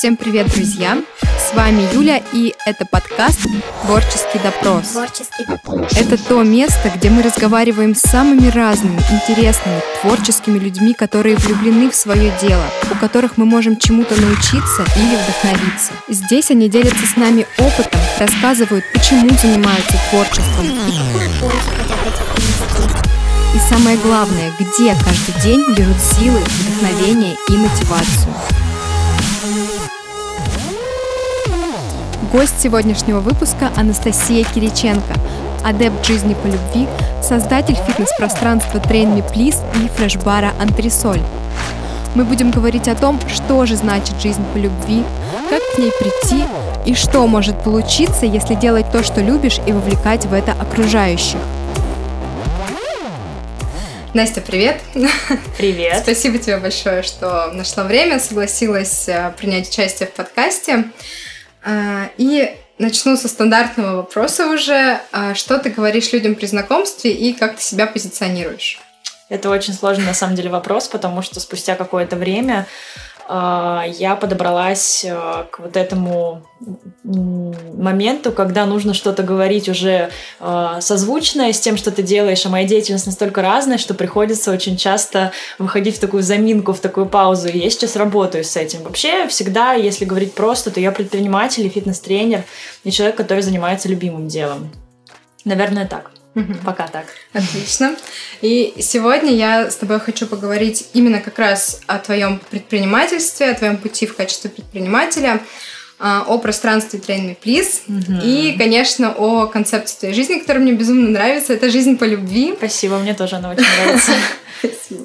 Всем привет, друзья! С вами Юля, и это подкаст «Творческий допрос». Творческий допрос. Это то место, где мы разговариваем с самыми разными, интересными, творческими людьми, которые влюблены в свое дело, у которых мы можем чему-то научиться или вдохновиться. Здесь они делятся с нами опытом, рассказывают, почему занимаются творчеством. И самое главное, где каждый день берут силы, вдохновение и мотивацию. Гость сегодняшнего выпуска Анастасия Кириченко, адепт жизни по любви, создатель фитнес-пространства Train Me Please и фреш-бара Антресоль. Мы будем говорить о том, что же значит жизнь по любви, как к ней прийти и что может получиться, если делать то, что любишь, и вовлекать в это окружающих. Настя, привет! Привет. Спасибо тебе большое, что нашла время, согласилась э, принять участие в подкасте. А, И начну со стандартного вопроса уже. А, Что ты говоришь людям при знакомстве и как ты себя позиционируешь? Это очень сложный на самом деле вопрос, потому что спустя какое-то время я подобралась э, к вот этому моменту, когда нужно что-то говорить уже э, созвучное с тем, что ты делаешь, а моя деятельность настолько разная, что приходится очень часто выходить в такую заминку, в такую паузу. И я сейчас работаю с этим. Вообще, всегда, если говорить просто, то я предприниматель и фитнес-тренер, и человек, который занимается любимым делом. Наверное, так. Пока так. Отлично. И сегодня я с тобой хочу поговорить именно как раз о твоем предпринимательстве, о твоем пути в качестве предпринимателя, о пространстве Train Me Please Мгм. и, конечно, о концепции твоей жизни, которая мне безумно нравится. Это жизнь по любви. Спасибо, мне тоже она очень нравится. Спасибо.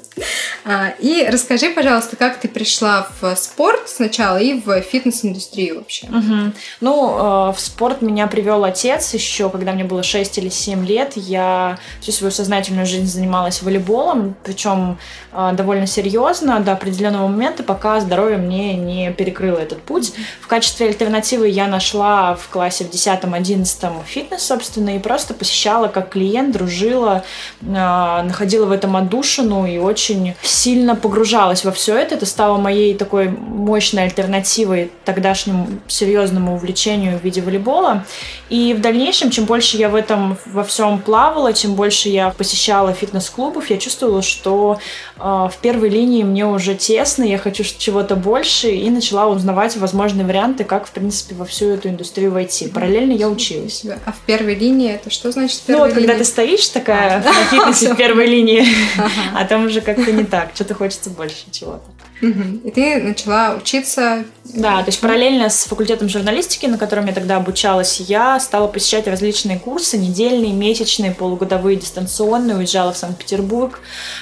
А, И расскажи, пожалуйста, как ты пришла в спорт сначала и в фитнес-индустрию вообще. Мгм. Ну, э, в спорт меня привел отец еще, когда мне было 6 или 7 лет. Я всю свою сознательную жизнь занималась волейболом, причем э, довольно серьезно до определенного момента, пока здоровье мне не перекрыло этот путь. В качестве альтернативы я нашла в классе в 10-11 фитнес, собственно, и просто посещала как клиент, дружила, э, находила в этом отдушину и очень сильно погружалась во все это. Это стало моей такой мощной альтернативой тогдашнему серьезному увлечению в виде волейбола. И в дальнейшем, чем больше я в этом во всем плавала, чем больше я посещала фитнес-клубов, я чувствовала, что э, в первой линии мне уже тесно, я хочу чего-то больше, и начала узнавать возможные варианты, как, в принципе, во всю эту индустрию войти. Параллельно я училась. А в первой линии это что значит в Ну вот когда ты стоишь такая на фитнесе в первой линии, а там уже как-то не так, что-то хочется больше чего-то. И ты начала учиться. Да, то есть параллельно с факультетом журналистики, на котором я тогда обучалась, я стала посещать различные курсы, недельные, месячные, полугодовые, дистанционные, уезжала в Санкт-Петербург,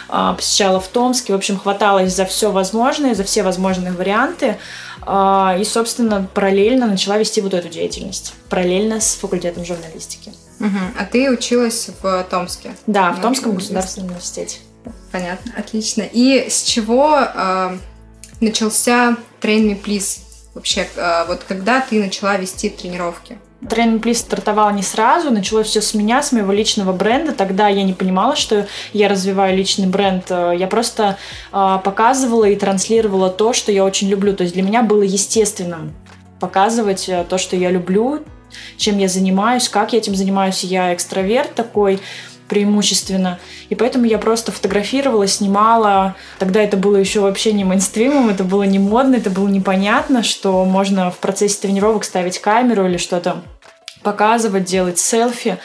а, посещала в Томске, в общем, хваталась за все возможное, за все возможные варианты, а, и, собственно, параллельно начала вести вот эту деятельность, параллельно с факультетом журналистики. Мгм. А ты училась в Томске. Да, в Томском государственном университете. Понятно, отлично. И с чего э, начался Train Me Please? Вообще, э, вот когда ты начала вести тренировки? Тренинг Плиз стартовал не сразу, началось все с меня, с моего личного бренда. Тогда я не понимала, что я развиваю личный бренд. Э, Я просто э, показывала и транслировала то, что я очень люблю. То есть для меня было естественным показывать э, то, что я люблю, чем я занимаюсь, как я этим занимаюсь. Я экстраверт такой преимущественно. И поэтому я просто фотографировала, снимала. Тогда это было еще вообще не мейнстримом, это было не модно, это было непонятно, что можно в процессе тренировок ставить камеру или что-то показывать, делать селфи.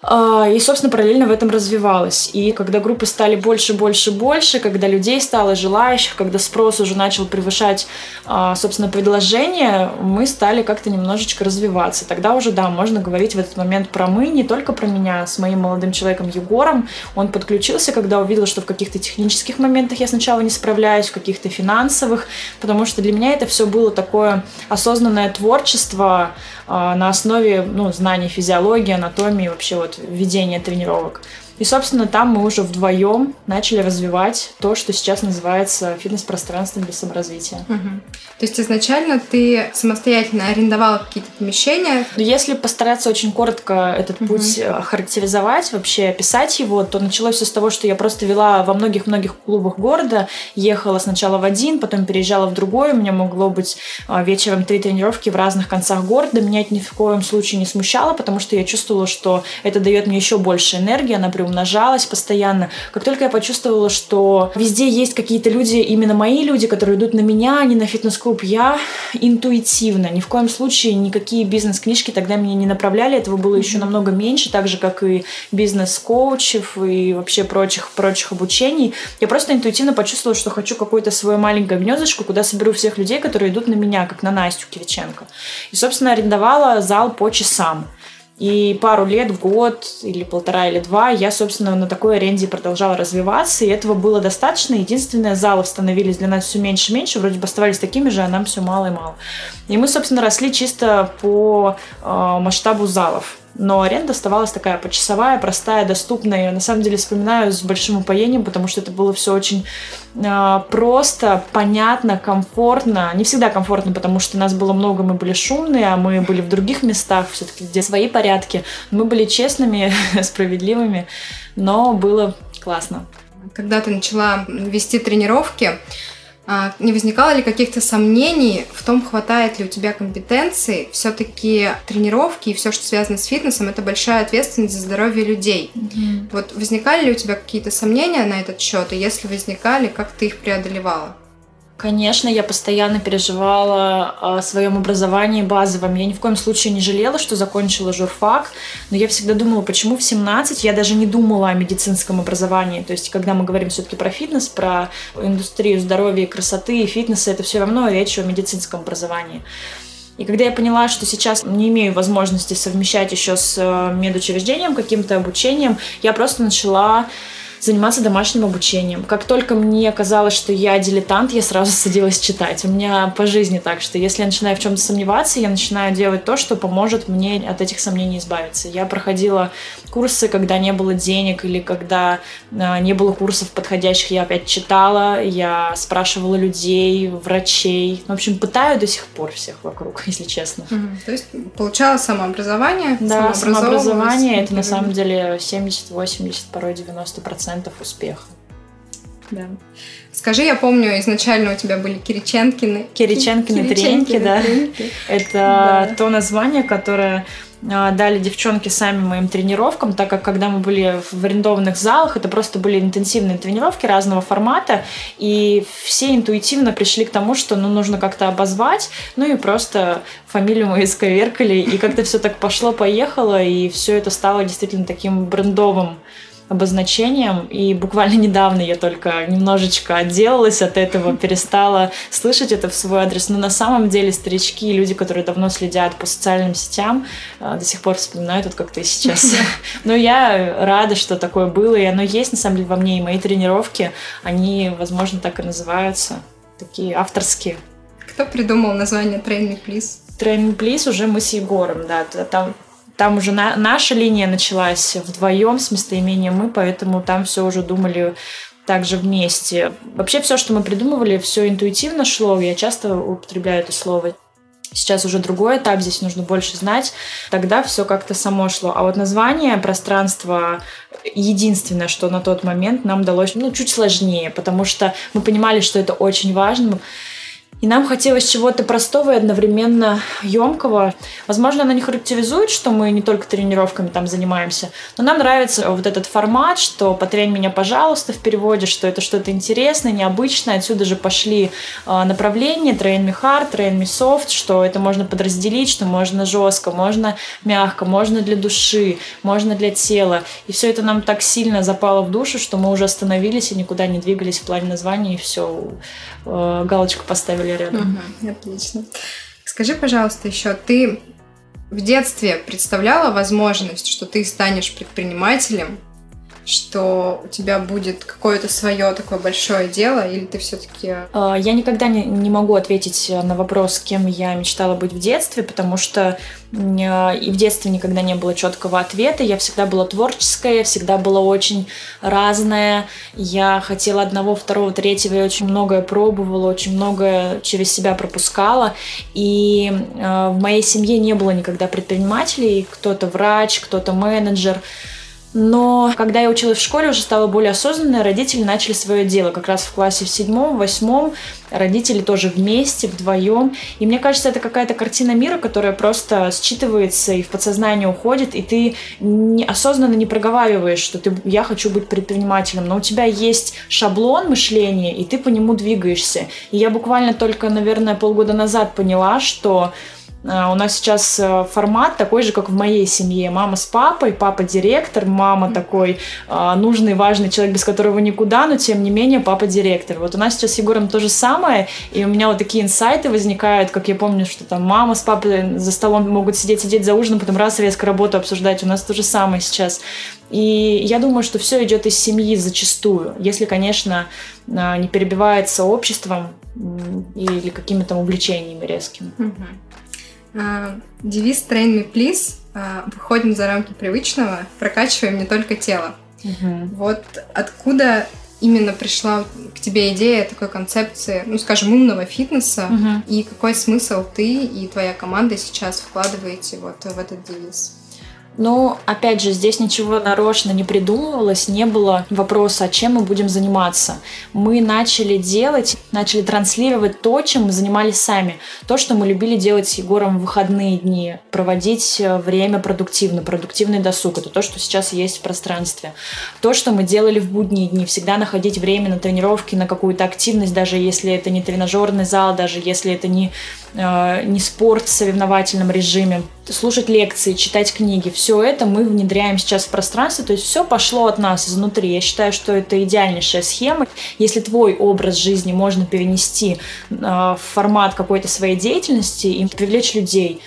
А, И, собственно, параллельно в этом развивалась. И когда группы стали больше, больше, больше, когда людей стало желающих, когда спрос уже начал превышать, а, собственно, предложение, мы стали как-то немножечко развиваться. Тогда уже, да, можно говорить в этот момент про мы, не только про меня, с моим молодым человеком Егором. Он подключился, когда увидел, что в каких-то технических моментах я сначала не справляюсь, в каких-то финансовых, потому что для меня это все было такое осознанное творчество а, на основе ну, знаний физиологии, анатомии, вообще вот ведения тренировок. И, собственно, там мы уже вдвоем начали развивать то, что сейчас называется фитнес-пространством для саморазвития. Угу. То есть изначально ты самостоятельно арендовала какие-то помещения? Если постараться очень коротко этот угу. путь э, характеризовать, вообще описать его, то началось все с того, что я просто вела во многих-многих клубах города, ехала сначала в один, потом переезжала в другой, у меня могло быть э, вечером три тренировки в разных концах города, меня это ни в коем случае не смущало, потому что я чувствовала, что это дает мне еще больше энергии, она приумножалась постоянно. Как только я почувствовала, что везде есть какие-то люди, именно мои люди, которые идут на меня, а не на фитнес-клуб, я интуитивно, ни в коем случае никакие бизнес-книжки тогда меня не направляли, этого было еще намного меньше, так же, как и бизнес-коучев и вообще прочих, прочих обучений. Я просто интуитивно почувствовала, что хочу какое-то свое маленькое гнездышко, куда соберу всех людей, которые идут на меня, как на Настю Кириченко. И, собственно, арендовала зал по часам. И пару лет, год или полтора или два я, собственно, на такой аренде продолжала развиваться, и этого было достаточно. Единственное, залов становились для нас все меньше и меньше, вроде бы оставались такими же, а нам все мало и мало. И мы, собственно, росли чисто по э, масштабу залов но аренда оставалась такая почасовая, простая, доступная. Я на самом деле вспоминаю с большим упоением, потому что это было все очень э, просто, понятно, комфортно. Не всегда комфортно, потому что нас было много, мы были шумные, а мы были в других местах, все-таки где свои порядки. Мы были честными, справедливыми, но было классно. Когда ты начала вести тренировки, не возникало ли каких-то сомнений в том, хватает ли у тебя компетенции? Все-таки тренировки и все, что связано с фитнесом, это большая ответственность за здоровье людей. Mm-hmm. Вот возникали ли у тебя какие-то сомнения на этот счет? И если возникали, как ты их преодолевала? Конечно, я постоянно переживала о своем образовании базовом. Я ни в коем случае не жалела, что закончила журфак, но я всегда думала, почему в 17 я даже не думала о медицинском образовании. То есть, когда мы говорим все-таки про фитнес, про индустрию здоровья, красоты и фитнеса, это все равно речь о медицинском образовании. И когда я поняла, что сейчас не имею возможности совмещать еще с э, медучреждением, каким-то обучением, я просто начала заниматься домашним обучением. Как только мне казалось, что я дилетант, я сразу садилась читать. У меня по жизни так, что если я начинаю в чем-то сомневаться, я начинаю делать то, что поможет мне от этих сомнений избавиться. Я проходила курсы, когда не было денег или когда э, не было курсов подходящих, я опять читала, я спрашивала людей, врачей. В общем, пытаю до сих пор всех вокруг, если честно. Угу. То есть получала самообразование? Да, самообразование это на самом деле 70, 80, порой 90 процентов успеха. Да. Скажи, я помню, изначально у тебя были Кириченкины. Кириченкины, Кириченкины треники, да. Треники. Это да. то название, которое дали девчонки сами моим тренировкам, так как когда мы были в арендованных залах, это просто были интенсивные тренировки разного формата, и все интуитивно пришли к тому, что ну, нужно как-то обозвать, ну и просто фамилию мы исковеркали, и как-то все так пошло-поехало, и все это стало действительно таким брендовым обозначением, и буквально недавно я только немножечко отделалась от этого, перестала слышать это в свой адрес, но на самом деле старички и люди, которые давно следят по социальным сетям, э, до сих пор вспоминают вот как ты сейчас. Но я рада, что такое было, и оно есть на самом деле во мне, и мои тренировки, они, возможно, так и называются, такие авторские. Кто придумал название Train Me Please? Train Me Please уже мы с Егором, да, там там уже на, наша линия началась вдвоем с местоимением мы, поэтому там все уже думали также вместе. Вообще все, что мы придумывали, все интуитивно шло. Я часто употребляю это слово. Сейчас уже другой этап, здесь нужно больше знать. Тогда все как-то само шло. А вот название пространства единственное, что на тот момент нам далось ну, чуть сложнее, потому что мы понимали, что это очень важно. И нам хотелось чего-то простого и одновременно емкого. Возможно, она не характеризует, что мы не только тренировками там занимаемся, но нам нравится вот этот формат, что «потрень меня, пожалуйста» в переводе, что это что-то интересное, необычное. Отсюда же пошли э, направления «train me hard», «train me soft», что это можно подразделить, что можно жестко, можно мягко, можно для души, можно для тела. И все это нам так сильно запало в душу, что мы уже остановились и никуда не двигались в плане названия, и все, э, галочку поставили были рядом. Угу, отлично. Скажи, пожалуйста, еще ты в детстве представляла возможность, что ты станешь предпринимателем, что у тебя будет какое-то свое такое большое дело, или ты все-таки... А, я никогда не, не могу ответить на вопрос, кем я мечтала быть в детстве, потому что а, и в детстве никогда не было четкого ответа. Я всегда была творческая, всегда была очень разная. Я хотела одного, второго, третьего, я очень многое пробовала, очень многое через себя пропускала. И э, в моей семье не было никогда предпринимателей. Кто-то врач, кто-то менеджер. Но когда я училась в школе, уже стала более осознанной, родители начали свое дело. Как раз в классе в седьмом, восьмом родители тоже вместе, вдвоем. И мне кажется, это какая-то картина мира, которая просто считывается и в подсознание уходит, и ты не, осознанно не проговариваешь, что ты, я хочу быть предпринимателем, но у тебя есть шаблон мышления, и ты по нему двигаешься. И я буквально только, наверное, полгода назад поняла, что у нас сейчас э, формат такой же, как в моей семье. Мама с папой, папа директор, мама такой а, нужный, важный человек, без которого никуда, но тем не менее папа директор. Вот у нас сейчас с Егором то же самое, и у меня вот такие инсайты возникают, как я помню, что там мама с папой за столом могут сидеть, сидеть за ужином, потом раз резко работу обсуждать. У нас то же самое сейчас. И я думаю, что все идет из семьи зачастую, если, конечно, не перебивается обществом или какими-то увлечениями резкими. Угу. А, девиз Train Me Please а, выходим за рамки привычного, прокачиваем не только тело. Угу. Вот откуда именно пришла к тебе идея такой концепции, ну, скажем, умного фитнеса, угу. и какой смысл ты и твоя команда сейчас вкладываете вот в этот девиз? Но, опять же, здесь ничего нарочно не придумывалось, не было вопроса, чем мы будем заниматься. Мы начали делать, начали транслировать то, чем мы занимались сами. То, что мы любили делать с Егором в выходные дни, проводить э, время продуктивно, продуктивный досуг. Это то, что сейчас есть в пространстве. То, что мы делали в будние дни, всегда находить время на тренировки, на какую-то активность, даже если это не тренажерный зал, даже если это не, не спорт в соревновательном режиме слушать лекции, читать книги. Все это мы внедряем сейчас в пространство, то есть все пошло от нас изнутри. Я считаю, что это идеальнейшая схема. Если твой образ жизни можно перенести э, в формат какой-то своей деятельности и привлечь людей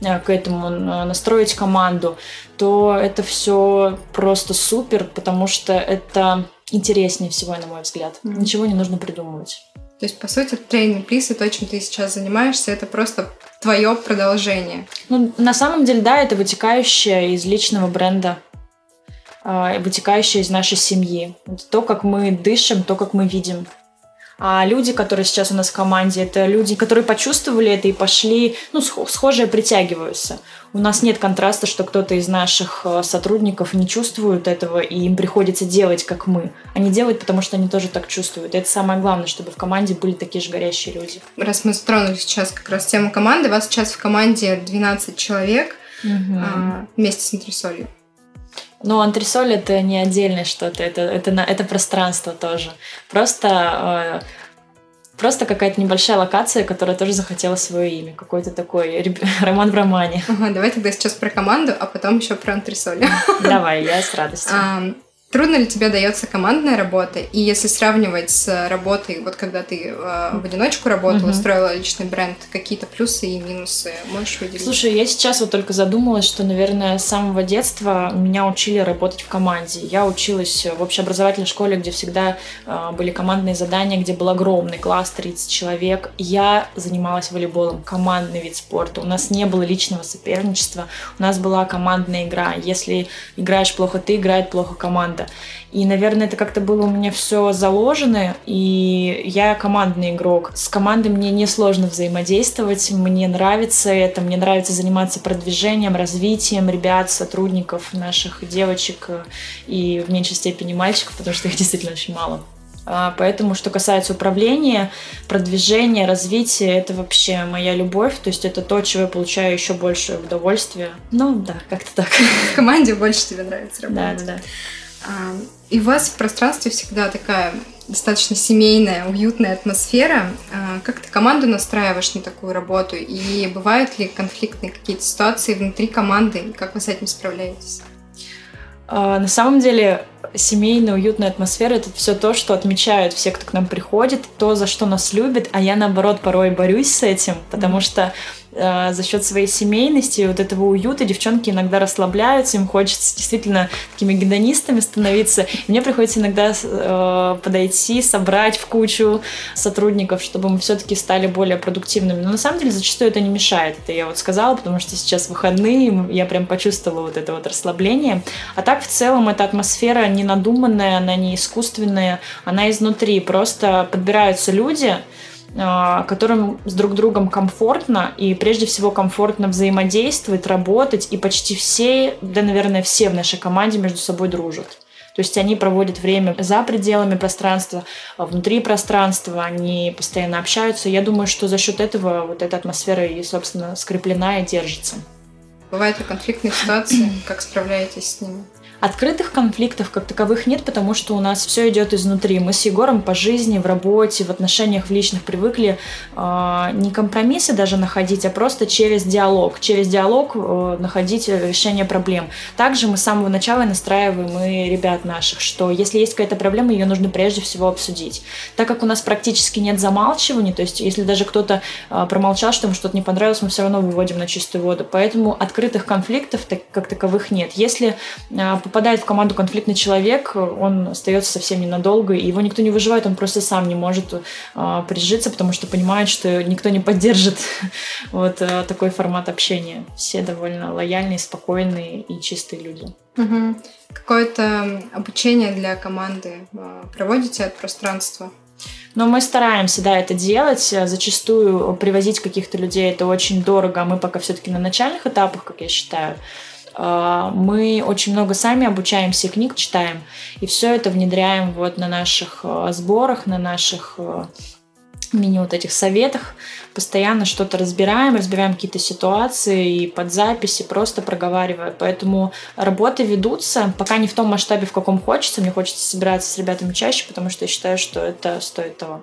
э, к этому, э, настроить команду, то это все просто супер, потому что это интереснее всего, на мой взгляд. Ничего не нужно придумывать. То есть, по сути, тренинг плиз и то, чем ты сейчас занимаешься, это просто твое продолжение. Ну, на самом деле, да, это вытекающее из личного бренда, а, вытекающее из нашей семьи. Это то, как мы дышим, то, как мы видим. А люди, которые сейчас у нас в команде, это люди, которые почувствовали это и пошли, ну, схожие притягиваются. У нас нет контраста, что кто-то из наших э, сотрудников не чувствует этого, и им приходится делать, как мы. Они делают, потому что они тоже так чувствуют. И это самое главное, чтобы в команде были такие же горящие люди. Раз мы затронули сейчас как раз тему команды, вас сейчас в команде 12 человек угу. а, вместе с антресолью. Ну, антресоль это не отдельное что-то, это, это, это пространство тоже. Просто э, Просто какая-то небольшая локация, которая тоже захотела свое имя. Какой-то такой роман в романе. Ага, давай тогда сейчас про команду, а потом еще про антресоли. Давай, я с радостью. Трудно ли тебе дается командная работа? И если сравнивать с работой, вот когда ты э, в одиночку работала, угу. строила личный бренд, какие-то плюсы и минусы можешь выделить? Слушай, я сейчас вот только задумалась, что, наверное, с самого детства меня учили работать в команде. Я училась в общеобразовательной школе, где всегда э, были командные задания, где был огромный класс, 30 человек. Я занималась волейболом, командный вид спорта. У нас не было личного соперничества, у нас была командная игра. Если играешь плохо ты, играет плохо команда года. И, наверное, это как-то было у меня все заложено, и я командный игрок. С командой мне несложно взаимодействовать, мне нравится это, мне нравится заниматься продвижением, развитием ребят, сотрудников, наших девочек и в меньшей степени мальчиков, потому что их действительно очень мало. А, поэтому, что касается управления, продвижения, развития, это вообще моя любовь. То есть это то, чего я получаю еще больше удовольствия. Ну да, как-то так. В команде больше тебе нравится работать. Да, да, да. И у вас в пространстве всегда такая достаточно семейная, уютная атмосфера. А, как ты команду настраиваешь на такую работу? И бывают ли конфликтные какие-то ситуации внутри команды? И как вы с этим справляетесь? А, на самом деле, семейная, уютная атмосфера — это все то, что отмечают все, кто к нам приходит, то, за что нас любят, а я, наоборот, порой борюсь с этим, потому что э, за счет своей семейности, вот этого уюта девчонки иногда расслабляются, им хочется действительно такими гедонистами становиться. И мне приходится иногда э, подойти, собрать в кучу сотрудников, чтобы мы все-таки стали более продуктивными. Но на самом деле зачастую это не мешает. Это я вот сказала, потому что сейчас выходные, я прям почувствовала вот это вот расслабление. А так в целом эта атмосфера не надуманная, она не искусственная, она изнутри. Просто подбираются люди, которым с друг другом комфортно и прежде всего комфортно взаимодействовать, работать, и почти все, да, наверное, все в нашей команде между собой дружат. То есть они проводят время за пределами пространства, внутри пространства, они постоянно общаются. Я думаю, что за счет этого вот эта атмосфера и, собственно, скреплена и держится. Бывают ли конфликтные ситуации? Как справляетесь с ними? Открытых конфликтов как таковых нет, потому что у нас все идет изнутри. Мы с Егором по жизни, в работе, в отношениях в личных привыкли э, не компромиссы даже находить, а просто через диалог. Через диалог э, находить решение проблем. Также мы с самого начала настраиваем и ребят наших, что если есть какая-то проблема, ее нужно прежде всего обсудить. Так как у нас практически нет замалчивания, то есть если даже кто-то э, промолчал, что ему что-то не понравилось, мы все равно выводим на чистую воду. Поэтому открытых конфликтов так, как таковых нет. Если э, попадает в команду конфликтный человек, он остается совсем ненадолго, и его никто не выживает, он просто сам не может э, прижиться, потому что понимает, что никто не поддержит вот э, такой формат общения. Все довольно лояльные, спокойные и чистые люди. Угу. Какое-то обучение для команды э, проводите от пространства? Но мы стараемся, да, это делать. Зачастую привозить каких-то людей это очень дорого, а мы пока все-таки на начальных этапах, как я считаю. А, мы очень много сами обучаемся, книг читаем, и все это внедряем вот на наших а, сборах, на наших а, мини вот этих советах, постоянно что-то разбираем, разбираем какие-то ситуации и под записи просто проговариваю. Поэтому работы ведутся, пока не в том масштабе, в каком хочется. Мне хочется собираться с ребятами чаще, потому что я считаю, что это стоит того.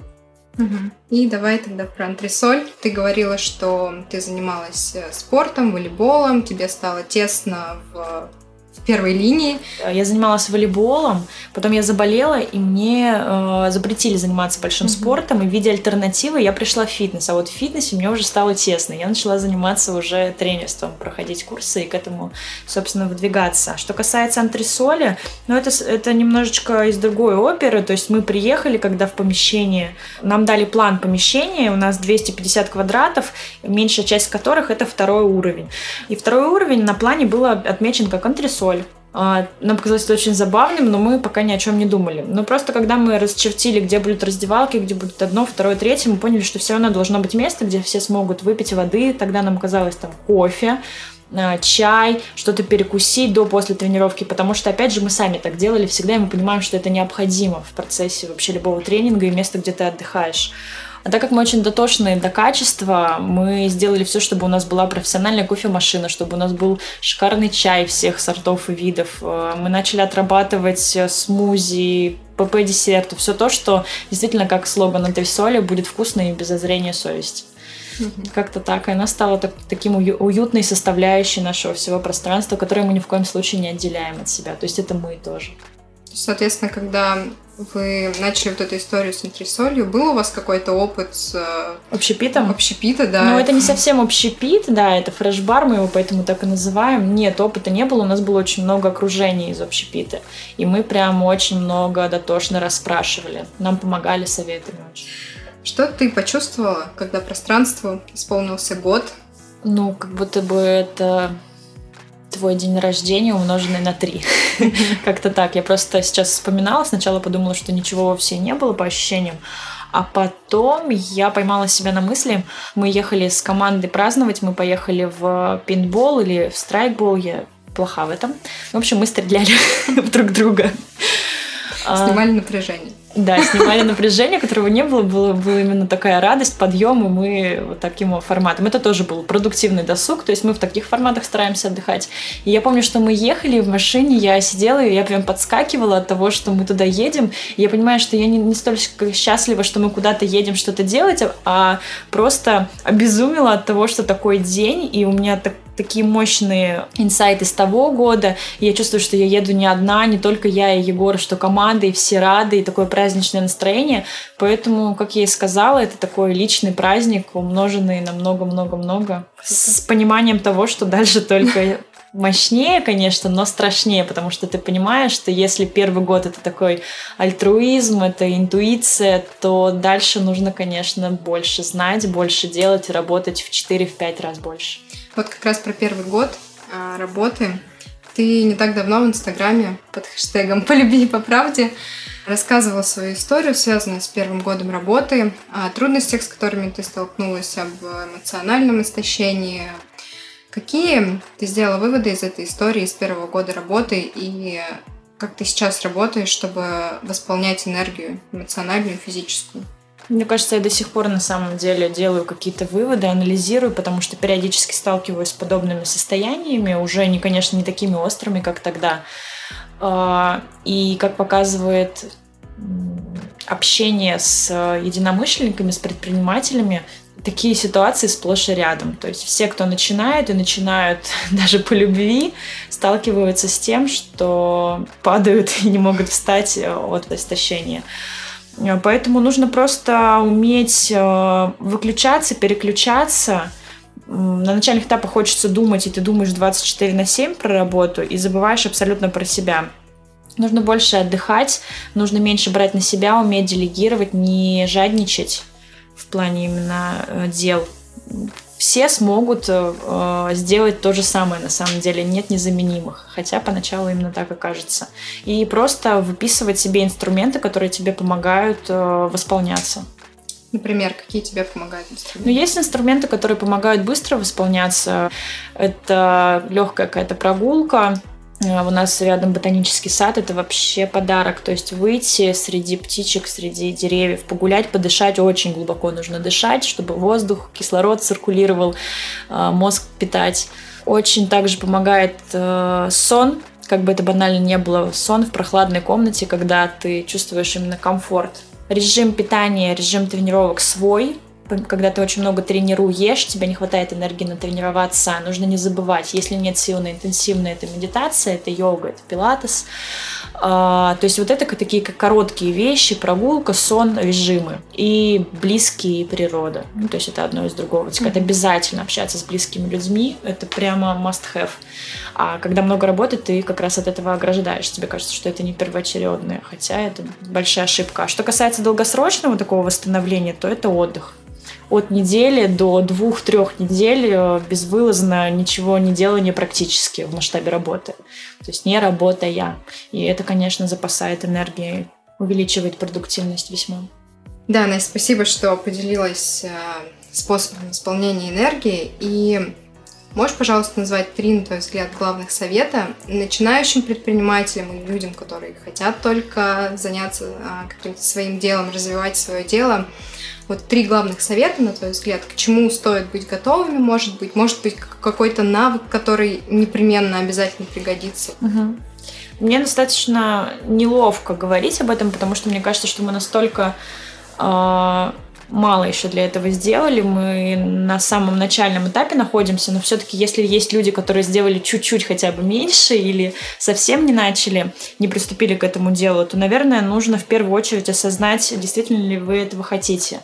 И давай тогда про антресоль. Ты говорила, что ты занималась э, спортом, волейболом, тебе стало тесно в в первой линии. Я занималась волейболом, потом я заболела, и мне э, запретили заниматься большим mm-hmm. спортом, и в виде альтернативы я пришла в фитнес. А вот в фитнесе мне уже стало тесно. Я начала заниматься уже тренерством, проходить курсы и к этому, собственно, выдвигаться. Что касается антресоли, ну это, это немножечко из другой оперы. То есть мы приехали, когда в помещении, нам дали план помещения, у нас 250 квадратов, меньшая часть которых это второй уровень. И второй уровень на плане был отмечен как антресоль соль. А, нам показалось это очень забавным, но мы пока ни о чем не думали. Но просто когда мы расчертили, где будут раздевалки, где будет одно, второе, третье, мы поняли, что все равно должно быть место, где все смогут выпить воды. Тогда нам казалось там кофе, а, чай, что-то перекусить до после тренировки, потому что, опять же, мы сами так делали всегда, и мы понимаем, что это необходимо в процессе вообще любого тренинга и место, где ты отдыхаешь. А так как мы очень дотошные до качества, мы сделали все, чтобы у нас была профессиональная кофемашина, чтобы у нас был шикарный чай всех сортов и видов. Э, мы начали отрабатывать э, смузи, ПП-десерты, все то, что действительно, как слоган «Антресоли», будет вкусно и без зазрения совести. Как-то так. И она стала так, таким уютной составляющей нашего всего пространства, которое мы ни в коем случае не отделяем от себя. То есть это мы тоже. Соответственно, когда вы начали вот эту историю с антресолью, был у вас какой-то опыт с... Э, общепитом? Общепита, да. Ну, это не совсем общепит, да, это фреш-бар, мы его поэтому так и называем. Нет, опыта не было, у нас было очень много окружений из общепита. И мы прям очень много дотошно расспрашивали. Нам помогали советами очень. Что ты почувствовала, когда пространству исполнился год? Ну, как будто бы это твой день рождения, умноженный на 3. Как-то так. Я просто сейчас вспоминала. Сначала подумала, что ничего вовсе не было по ощущениям. А потом я поймала себя на мысли. Мы ехали с командой праздновать. Мы поехали в пейнтбол или в страйкбол. Я плоха в этом. В общем, мы стреляли друг друга. Снимали напряжение. Да, снимали напряжение, которого не было, было, была именно такая радость, подъем, и мы вот таким форматом. Это тоже был продуктивный досуг, то есть мы в таких форматах стараемся отдыхать. И я помню, что мы ехали в машине, я сидела, и я прям подскакивала от того, что мы туда едем. И я понимаю, что я не, не столь счастлива, что мы куда-то едем что-то делать, а просто обезумела от того, что такой день, и у меня так такие мощные инсайты с того года. И я чувствую, что я еду не одна, не только я и Егор, что команда, и все рады, и такое праздничное настроение. Поэтому, как я и сказала, это такой личный праздник, умноженный на много-много-много. С пониманием того, что дальше только мощнее, конечно, но страшнее, потому что ты понимаешь, что если первый год это такой альтруизм, это интуиция, то дальше нужно, конечно, больше знать, больше делать, работать в 4-5 раз больше. Вот как раз про первый год а, работы. Ты не так давно в Инстаграме под хэштегом «По любви и по правде» рассказывала свою историю, связанную с первым годом работы, о трудностях, с которыми ты столкнулась, об эмоциональном истощении. Какие ты сделала выводы из этой истории, из первого года работы, и как ты сейчас работаешь, чтобы восполнять энергию эмоциональную и физическую? Мне кажется, я до сих пор на самом деле делаю какие-то выводы, анализирую, потому что периодически сталкиваюсь с подобными состояниями, уже, не, конечно, не такими острыми, как тогда. А, и как показывает общение с единомышленниками, с предпринимателями, такие ситуации сплошь и рядом. То есть все, кто начинает и начинают даже по любви, сталкиваются с тем, что падают и не могут встать от истощения. Э, поэтому нужно просто уметь э, выключаться, переключаться. На начальных этапах хочется думать, и ты думаешь 24 на 7 про работу и забываешь абсолютно про себя. Нужно больше отдыхать, нужно меньше брать на себя, уметь делегировать, не жадничать в плане именно э, дел все смогут э, э, сделать то же самое на самом деле, нет незаменимых, хотя поначалу именно так и кажется. И просто выписывать себе инструменты, которые тебе помогают э, восполняться. Например, какие тебе помогают инструменты? Ну, есть инструменты, которые помогают быстро восполняться. Это легкая какая-то прогулка, у нас рядом ботанический сад, это вообще подарок. То есть выйти среди птичек, среди деревьев, погулять, подышать, очень глубоко нужно дышать, чтобы воздух, кислород циркулировал, э, мозг питать. Очень также помогает э, сон, как бы это банально не было, сон в прохладной комнате, когда ты чувствуешь именно комфорт. Режим питания, режим тренировок свой, когда ты очень много тренируешь, тебе не хватает энергии на тренироваться, нужно не забывать, если нет сил на интенсивную, это медитация, это йога, это пилатес. А, то есть вот это такие как короткие вещи, прогулка, сон, режимы и близкие природа. Ну, то есть это одно из другого. Есть это обязательно общаться с близкими людьми, это прямо must have. А когда много работы, ты как раз от этого ограждаешь. Тебе кажется, что это не первоочередное, хотя это большая ошибка. А что касается долгосрочного такого восстановления, то это отдых от недели до двух-трех недель э, безвылазно ничего не делания практически в масштабе работы. То есть не работая. И это, конечно, запасает энергии, увеличивает продуктивность весьма. Да, Настя, спасибо, что поделилась э, способом исполнения энергии. И можешь, пожалуйста, назвать три, на твой взгляд, главных совета начинающим предпринимателям и людям, которые хотят только заняться э, каким-то своим делом, развивать свое дело – вот три главных совета, на твой взгляд, к чему стоит быть готовыми, может быть, может быть какой-то навык, который непременно обязательно пригодится. Угу. Мне достаточно неловко говорить об этом, потому что мне кажется, что мы настолько э, мало еще для этого сделали. Мы на самом начальном этапе находимся, но все-таки если есть люди, которые сделали чуть-чуть хотя бы меньше или совсем не начали, не приступили к этому делу, то, наверное, нужно в первую очередь осознать, действительно ли вы этого хотите.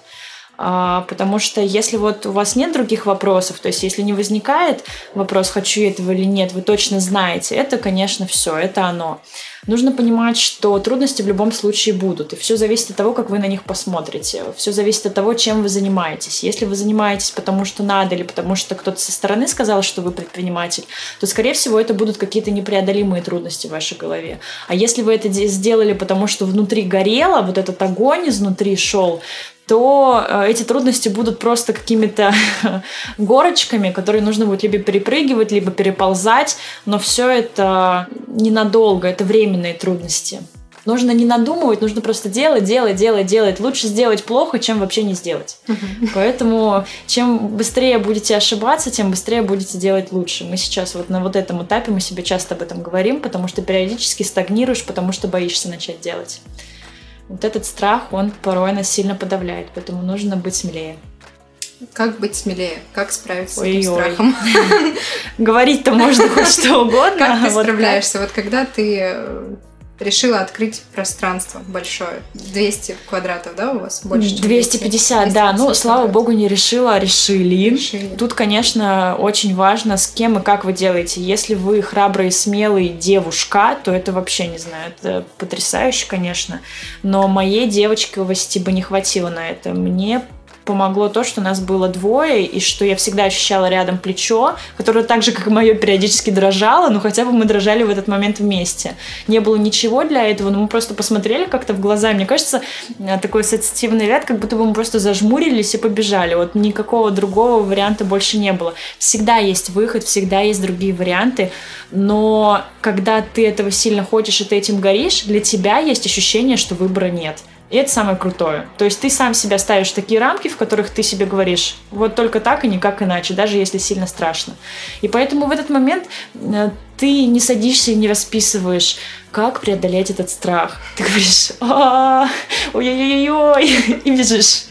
А, потому что если вот у вас нет других вопросов, то есть если не возникает вопрос, хочу я этого или нет, вы точно знаете, это, конечно, все, это оно. Нужно понимать, что трудности в любом случае будут, и все зависит от того, как вы на них посмотрите. Все зависит от того, чем вы занимаетесь. Если вы занимаетесь потому, что надо, или потому что кто-то со стороны сказал, что вы предприниматель, то, скорее всего, это будут какие-то непреодолимые трудности в вашей голове. А если вы это сделали потому, что внутри горело, вот этот огонь изнутри шел, то э, эти трудности будут просто какими-то горочками, которые нужно будет либо перепрыгивать, либо переползать, но все это ненадолго, это временные трудности. Нужно не надумывать, нужно просто делать, делать, делать, делать. Лучше сделать плохо, чем вообще не сделать. Поэтому чем быстрее будете ошибаться, тем быстрее будете делать лучше. Мы сейчас вот на вот этом этапе, мы себе часто об этом говорим, потому что периодически стагнируешь, потому что боишься начать делать вот этот страх, он порой нас сильно подавляет, поэтому нужно быть смелее. Как быть смелее? Как справиться с Ой-ой. этим страхом? Говорить-то можно хоть что угодно. Как ты а справляешься? Вот когда ты э, решила открыть пространство большое, 200 квадратов, да, у вас? Больше, чем 250, да. Ну, 250 слава богу, не решила, а решили. Решили. Тут, конечно, очень важно, с кем и как вы делаете. Если вы храбрый смелый девушка, то это вообще, не знаю, это потрясающе, конечно. Но моей девочковости бы не хватило на это. Мне помогло то, что нас было двое, и что я всегда ощущала рядом плечо, которое так же, как и мое, периодически дрожало, но хотя бы мы дрожали в этот момент вместе. Не было ничего для этого, но мы просто посмотрели как-то в глаза. Мне кажется, э, такой ассоциативный ряд, как будто бы мы просто зажмурились и побежали. Вот никакого другого варианта больше не было. Всегда есть выход, всегда есть другие варианты, но когда ты этого сильно хочешь и ты этим горишь, для тебя есть ощущение, что выбора нет. И это самое крутое. То есть ты сам себя ставишь такие рамки, в которых ты себе говоришь, вот только так и никак иначе, даже если сильно страшно. И поэтому в этот момент э, ты не садишься и не расписываешь, как преодолеть этот страх. Ты говоришь, «А, ой-ой-ой-ой, и бежишь,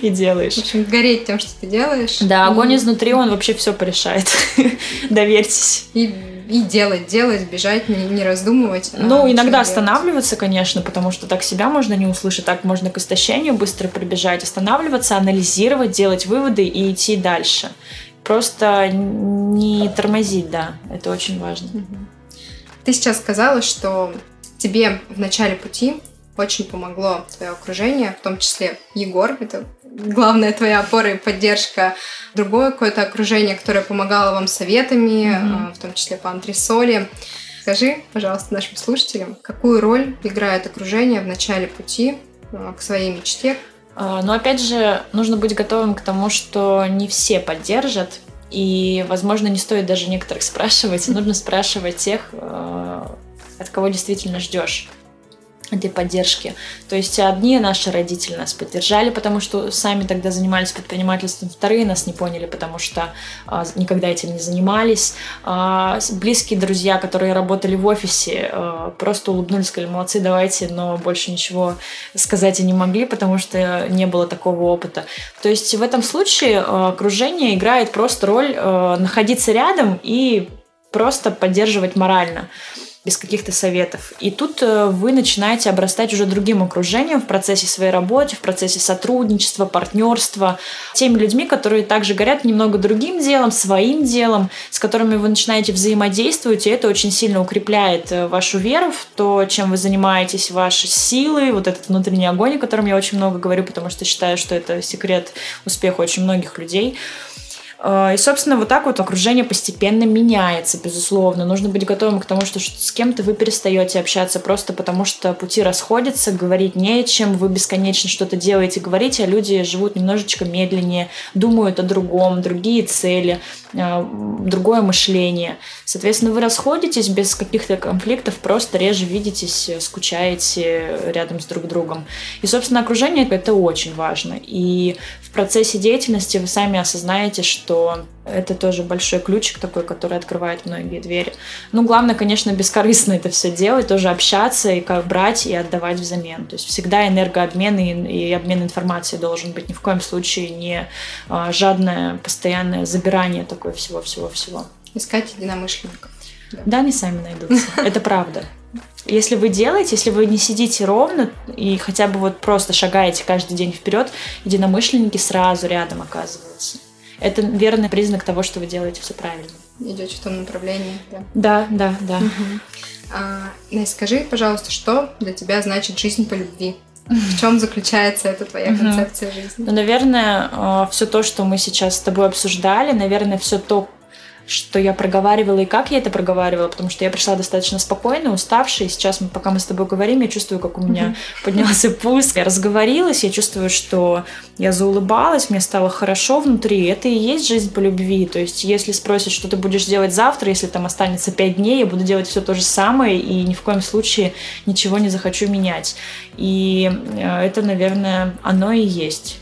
и делаешь. В общем, гореть тем, что ты делаешь. Да, огонь изнутри, он вообще все порешает. Доверьтесь. И, и делать, делать, бежать, не, не раздумывать. а Ну, начать иногда делать. останавливаться, конечно, потому что так себя можно не услышать, так можно к истощению быстро прибежать, останавливаться, анализировать, делать выводы и идти дальше. Просто не тормозить, да, это очень важно. Ты сейчас сказала, что тебе в начале пути очень помогло твое окружение, в том числе Егор, это главная твоя опора и поддержка, другое какое-то окружение, которое помогало вам советами, э, в том числе по антресоли. Скажи, пожалуйста, нашим слушателям, какую роль играет окружение в начале пути э, к своей мечте? А, Но опять же, нужно быть готовым к тому, что не все поддержат, и, возможно, не стоит даже некоторых спрашивать, нужно спрашивать тех, э, от кого действительно ждешь этой поддержки. То есть одни наши родители нас поддержали, потому что сами тогда занимались предпринимательством, вторые нас не поняли, потому что а, никогда этим не занимались. А, близкие друзья, которые работали в офисе, а, просто улыбнулись, сказали, молодцы, давайте, но больше ничего сказать и не могли, потому что не было такого опыта. То есть в этом случае э, окружение играет просто роль э, находиться рядом и просто поддерживать морально без каких-то советов. И тут э, вы начинаете обрастать уже другим окружением в процессе своей работы, в процессе сотрудничества, партнерства, теми людьми, которые также горят немного другим делом, своим делом, с которыми вы начинаете взаимодействовать, и это очень сильно укрепляет э, вашу веру в то, чем вы занимаетесь, ваши силы, вот этот внутренний огонь, о котором я очень много говорю, потому что считаю, что это секрет успеха очень многих людей. Э, И, собственно, вот так вот окружение постепенно меняется, безусловно. Нужно быть готовым к тому, что с кем-то вы перестаете общаться просто потому, что пути расходятся, говорить не о чем, вы бесконечно что-то делаете, говорите, а люди живут немножечко медленнее, думают о другом, другие цели, э, другое мышление. Соответственно, вы расходитесь без каких-то конфликтов, просто реже видитесь, э, скучаете рядом с друг другом. И, собственно, окружение это очень важно. И в процессе деятельности вы сами осознаете, что это тоже большой ключик такой, который открывает многие двери. Ну, главное, конечно, бескорыстно это все делать, тоже общаться и как брать и отдавать взамен. То есть всегда энергообмен и, и обмен информацией должен быть. Ни в коем случае не а, жадное, постоянное забирание такое всего-всего-всего. Искать единомышленников. Да, они сами найдутся. Это правда. Если вы делаете, если вы не сидите ровно и хотя бы вот просто шагаете каждый день вперед, единомышленники сразу рядом оказываются. Это верный признак того, что вы делаете все правильно. Идете в том направлении. Да. Да, да, да. А, Настя, скажи, пожалуйста, что для тебя значит жизнь по любви? В чем заключается эта твоя концепция жизни? Ну, наверное, все то, что мы сейчас с тобой обсуждали, наверное, все то, что я проговаривала и как я это проговаривала, потому что я пришла достаточно спокойно, уставшая, и сейчас, мы- пока мы с тобой говорим, я чувствую, как у меня поднялся пульс, я разговорилась, я чувствую, что я заулыбалась, мне стало хорошо внутри, это и есть жизнь по любви, то есть если спросят, что ты будешь делать завтра, если там останется пять дней, я буду делать все то же самое, и ни в коем случае ничего не захочу менять. И э, это, наверное, оно и есть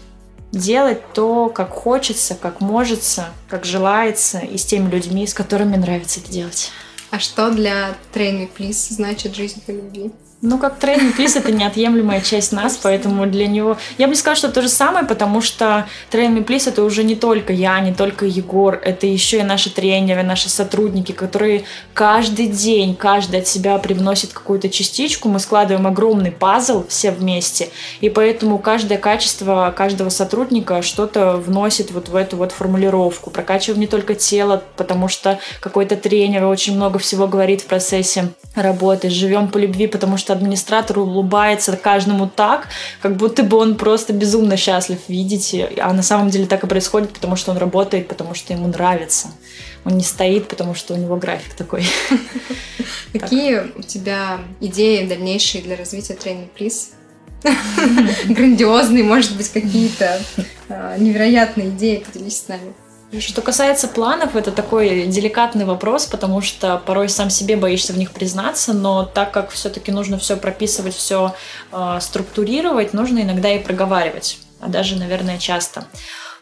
делать то, как хочется, как можется, как желается, и с теми людьми, с которыми нравится это делать. А что для Train Me значит жизнь по любви? Ну, как тренинг плиз это неотъемлемая часть нас, поэтому для него... Я бы не сказала, что то же самое, потому что тренинг плиз это уже не только я, не только Егор, это еще и наши тренеры, наши сотрудники, которые каждый день, каждый от себя привносит какую-то частичку, мы складываем огромный пазл все вместе, и поэтому каждое качество каждого сотрудника что-то вносит вот в эту вот формулировку. Прокачиваем не только тело, потому что какой-то тренер очень много всего говорит в процессе работы. Живем по любви, потому что администратор улыбается каждому так, как будто бы он просто безумно счастлив видеть. А на самом деле так и происходит, потому что он работает, потому что ему нравится. Он не стоит, потому что у него график такой. Какие у тебя идеи дальнейшие для развития тренинг плиз? Грандиозные, может быть, какие-то а, невероятные идеи, поделись с нами. Что касается планов, это такой деликатный вопрос, потому что порой сам себе боишься в них признаться, но так как все-таки нужно все прописывать, все э, структурировать, нужно иногда и проговаривать, а даже, наверное, часто.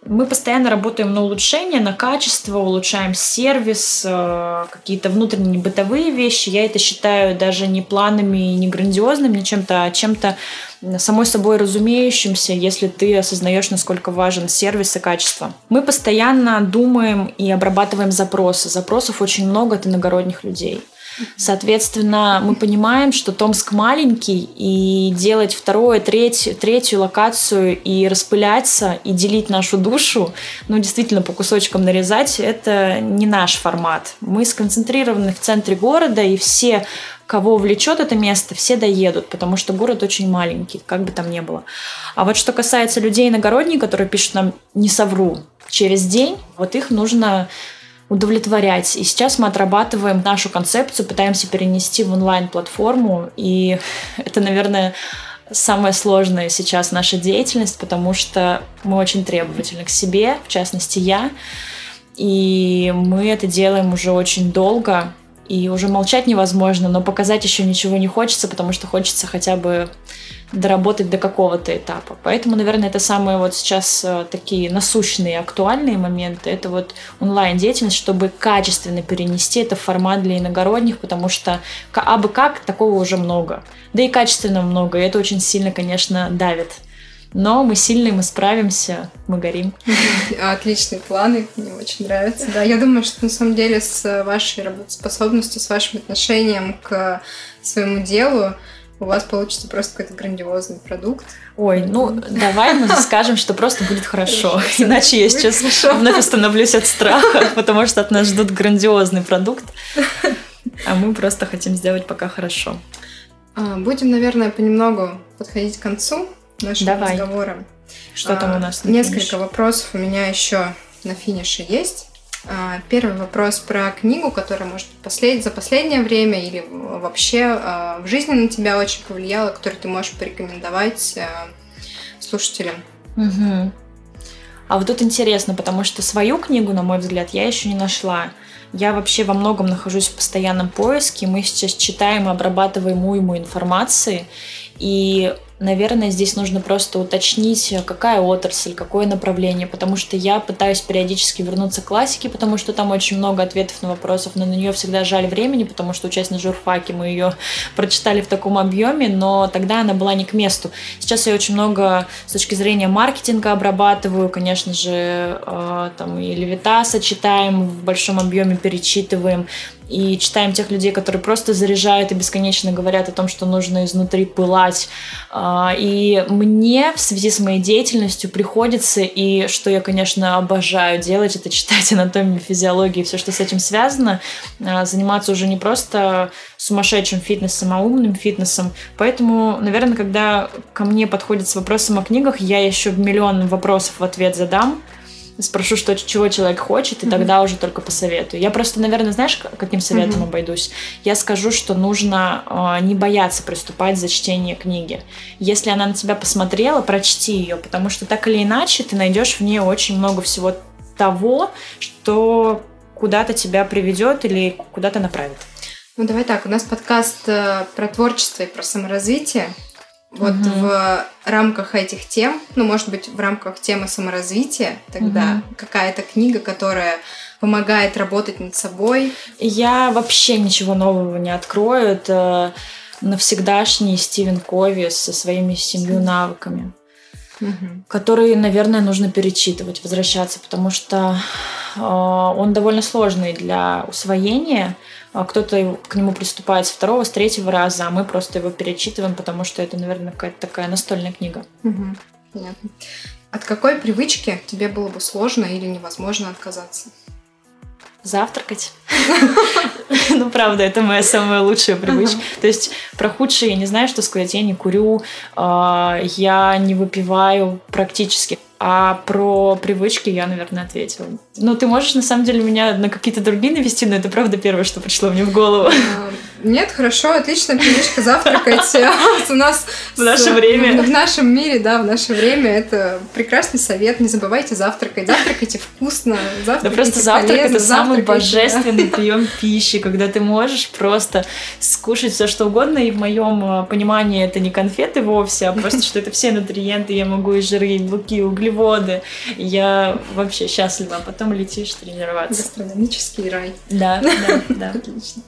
Мы постоянно работаем на улучшение, на качество, улучшаем сервис, э, какие-то внутренние бытовые вещи. Я это считаю даже не планами, не грандиозным, не чем-то, а чем-то самой собой разумеющимся, если ты осознаешь, насколько важен сервис и качество. Мы постоянно думаем и обрабатываем запросы. Запросов очень много от иногородних людей. Соответственно, мы понимаем, что Томск маленький, и делать вторую, третью, третью локацию и распыляться, и делить нашу душу, ну, действительно, по кусочкам нарезать, это не наш формат. Мы сконцентрированы в центре города, и все кого влечет это место, все доедут, потому что город очень маленький, как бы там ни было. А вот что касается людей иногородних, которые пишут нам «не совру», через день, вот их нужно удовлетворять. И сейчас мы отрабатываем нашу концепцию, пытаемся перенести в онлайн-платформу. И это, наверное, самая сложная сейчас наша деятельность, потому что мы очень требовательны к себе, в частности я. И мы это делаем уже очень долго, и уже молчать невозможно, но показать еще ничего не хочется, потому что хочется хотя бы доработать до какого-то этапа. Поэтому, наверное, это самые вот сейчас э, такие насущные, актуальные моменты. Это вот онлайн-деятельность, чтобы качественно перенести это в формат для иногородних, потому что абы как такого уже много. Да и качественно много, и это очень сильно, конечно, давит. Но мы сильные, мы справимся, мы горим. Отличные планы, мне очень нравятся. Да, я думаю, что на самом деле с вашей работоспособностью, с вашим отношением к своему делу, у вас получится просто какой-то грандиозный продукт. Ой, ну давай мы скажем, что просто будет хорошо. Иначе я сейчас вновь остановлюсь от страха, потому что от нас ждут грандиозный продукт. А мы просто хотим сделать пока хорошо. А, будем, наверное, понемногу подходить к концу нашего Давай. разговора. Что там у нас? На Несколько финише? вопросов у меня еще на финише есть. А, первый вопрос про книгу, которая, может, послед... за последнее время или вообще а, в жизни на тебя очень повлияла, которую ты можешь порекомендовать а, слушателям. Угу. А вот тут интересно, потому что свою книгу, на мой взгляд, я еще не нашла. Я вообще во многом нахожусь в постоянном поиске. Мы сейчас читаем и обрабатываем уйму информации. И наверное, здесь нужно просто уточнить, какая отрасль, какое направление, потому что я пытаюсь периодически вернуться к классике, потому что там очень много ответов на вопросы, но на нее всегда жаль времени, потому что учась на журфаке мы ее прочитали в таком объеме, но тогда она была не к месту. Сейчас я очень много с точки зрения маркетинга обрабатываю, конечно же, э, там и Левитаса читаем в большом объеме, перечитываем, и читаем тех людей, которые просто заряжают и бесконечно говорят о том, что нужно изнутри пылать. А, и мне в связи с моей деятельностью приходится, и что я, конечно, обожаю делать, это читать анатомию, физиологию и все, что с этим связано, а, заниматься уже не просто сумасшедшим фитнесом, а умным фитнесом. Поэтому, наверное, когда ко мне подходят с вопросом о книгах, я еще миллион вопросов в ответ задам, спрошу, что, чего человек хочет, и mm-hmm. тогда уже только посоветую. Я просто, наверное, знаешь, каким советом mm-hmm. обойдусь? Я скажу, что нужно э, не бояться приступать за чтение книги. Если она на тебя посмотрела, прочти ее, потому что так или иначе ты найдешь в ней очень много всего того, что куда-то тебя приведет или куда-то направит. Ну давай так, у нас подкаст э, про творчество и про саморазвитие. Вот угу. в рамках этих тем, ну, может быть, в рамках темы саморазвития, тогда угу. какая-то книга, которая помогает работать над собой. Я вообще ничего нового не открою. Это навсегдашний Стивен Кови со своими семью навыками, Мгм. которые, наверное, нужно перечитывать, возвращаться, потому что он довольно сложный для усвоения. А Кто-то к нему приступает с второго, с третьего раза, а мы просто его перечитываем, потому что это, наверное, какая-то такая настольная книга. Понятно. От какой привычки тебе было бы сложно или невозможно отказаться? Завтракать. Ну, правда, это моя самая лучшая привычка. То есть про худшие я не знаю, что сказать. Я не курю, а, я не выпиваю практически. А про привычки я, наверное, ответила. Ну, ты можешь, на самом деле, меня на какие-то другие навести, но это правда первое, что пришло мне в голову. А, Нет, хорошо, отличная привычка завтракать. У нас В наше время. В нашем мире, да, в наше время это прекрасный совет. Не забывайте завтракать. Завтракайте вкусно. Да Завтракайте просто завтрак это самый завтракайте, божественный прием пищи, когда ты можешь просто скушать все что угодно, и в моем э, понимании это не конфеты вовсе, а просто что это все нутриенты, я могу и жиры, и белки, и углеводы. Я вообще счастлива, а потом летишь тренироваться. Гастрономический рай. Да, да, да. Отлично.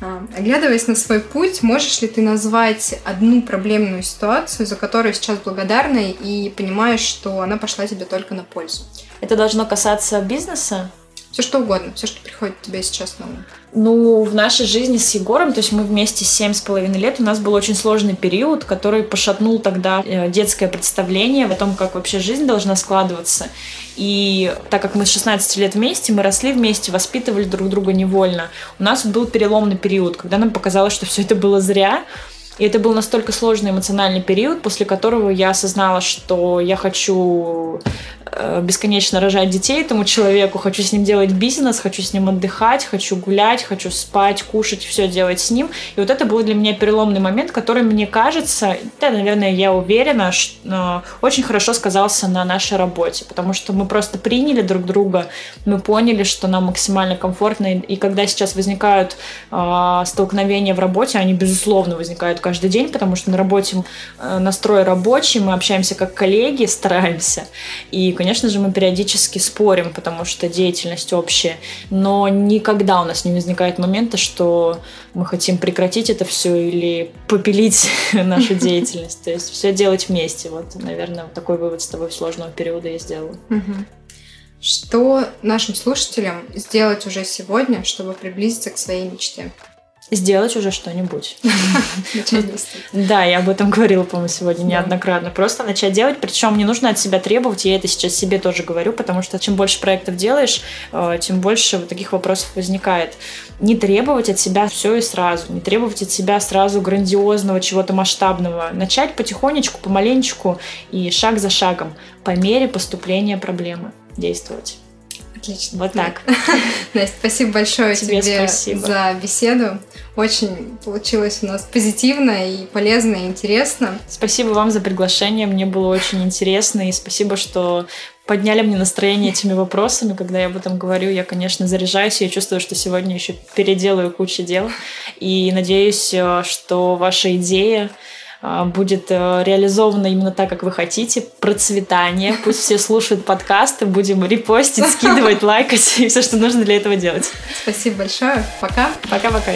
А, Оглядываясь на свой путь, можешь ли ты назвать одну проблемную ситуацию, за которую сейчас благодарна и понимаешь, что она пошла тебе только на пользу? Это должно касаться бизнеса, Все что угодно, все, что приходит тебе сейчас на ум. Ну, в нашей жизни с Егором, то есть мы вместе семь с половиной лет, у нас был очень сложный период, который пошатнул тогда э, детское представление о том, как вообще жизнь должна складываться. И так как мы с 16 лет вместе, мы росли вместе, воспитывали друг друга невольно, у нас был переломный период, когда нам показалось, что все это было зря, и это был настолько сложный эмоциональный период, после которого я осознала, что я хочу э, бесконечно рожать детей этому человеку, хочу с ним делать бизнес, хочу с ним отдыхать, хочу гулять, хочу спать, кушать, все делать с ним. И вот это был для меня переломный момент, который, мне кажется, да, наверное, я уверена, ш- э, очень хорошо сказался на нашей работе, потому что мы просто приняли друг друга, мы поняли, что нам максимально комфортно, и когда сейчас возникают э, столкновения в работе, они, безусловно, возникают каждый день, потому что на работе э, настрой рабочий, мы общаемся как коллеги, стараемся. И, конечно же, мы периодически спорим, потому что деятельность общая. Но никогда у нас не возникает момента, что мы хотим прекратить это все или попилить нашу деятельность. То есть все делать вместе. Вот, наверное, такой вывод с тобой сложного периода я сделала. Что нашим слушателям сделать уже сегодня, чтобы приблизиться к своей мечте? Сделать уже что-нибудь. Да, я об этом говорила, по-моему, сегодня неоднократно. Просто начать делать, причем не нужно от себя требовать, я это сейчас себе тоже говорю, потому что чем больше проектов делаешь, э, тем больше вот таких вопросов возникает. Не требовать от себя все и сразу, не требовать от себя сразу грандиозного, чего-то масштабного. Начать потихонечку, помаленечку и шаг за шагом, по мере поступления проблемы действовать. Отлично. Вот так. Настя, спасибо большое Тебе тебе, спасибо. за беседу. Очень получилось у нас позитивно и полезно и интересно. Спасибо вам за приглашение, мне было очень интересно, и спасибо, что подняли мне настроение этими вопросами, когда я об этом говорю. Я, конечно, заряжаюсь, я чувствую, что сегодня еще переделаю кучу дел, и надеюсь, э, что ваша идея будет э, реализована именно так, как вы хотите. Процветание. Пусть все слушают подкасты, будем репостить, скидывать, лайкать и все, что нужно для этого делать. Спасибо большое. Пока. Пока-пока.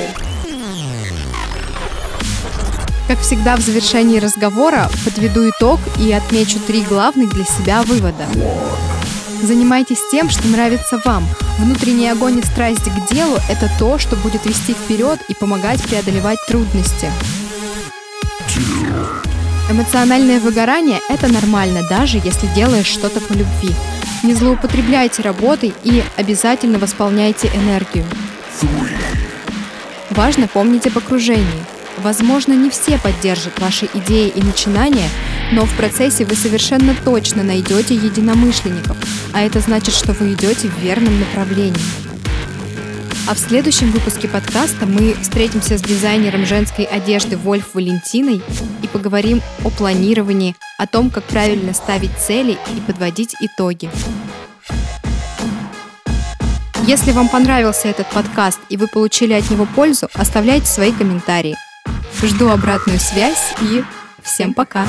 Как всегда в завершении разговора подведу итог и отмечу три главных для себя вывода. Занимайтесь тем, что нравится вам. Внутренний огонь и страсть к делу – это то, что будет вести вперед и помогать преодолевать трудности. Эмоциональное выгорание – это нормально, даже если делаешь что-то по любви. Не злоупотребляйте работой и обязательно восполняйте энергию. Важно помнить об окружении. Возможно, не все поддержат ваши идеи и начинания, но в процессе вы совершенно точно найдете единомышленников, а это значит, что вы идете в верном направлении. А в следующем выпуске подкаста мы встретимся с дизайнером женской одежды Вольф Валентиной и поговорим о планировании, о том, как правильно ставить цели и подводить итоги. Если вам понравился этот подкаст и вы получили от него пользу, оставляйте свои комментарии. Жду обратную связь и всем пока!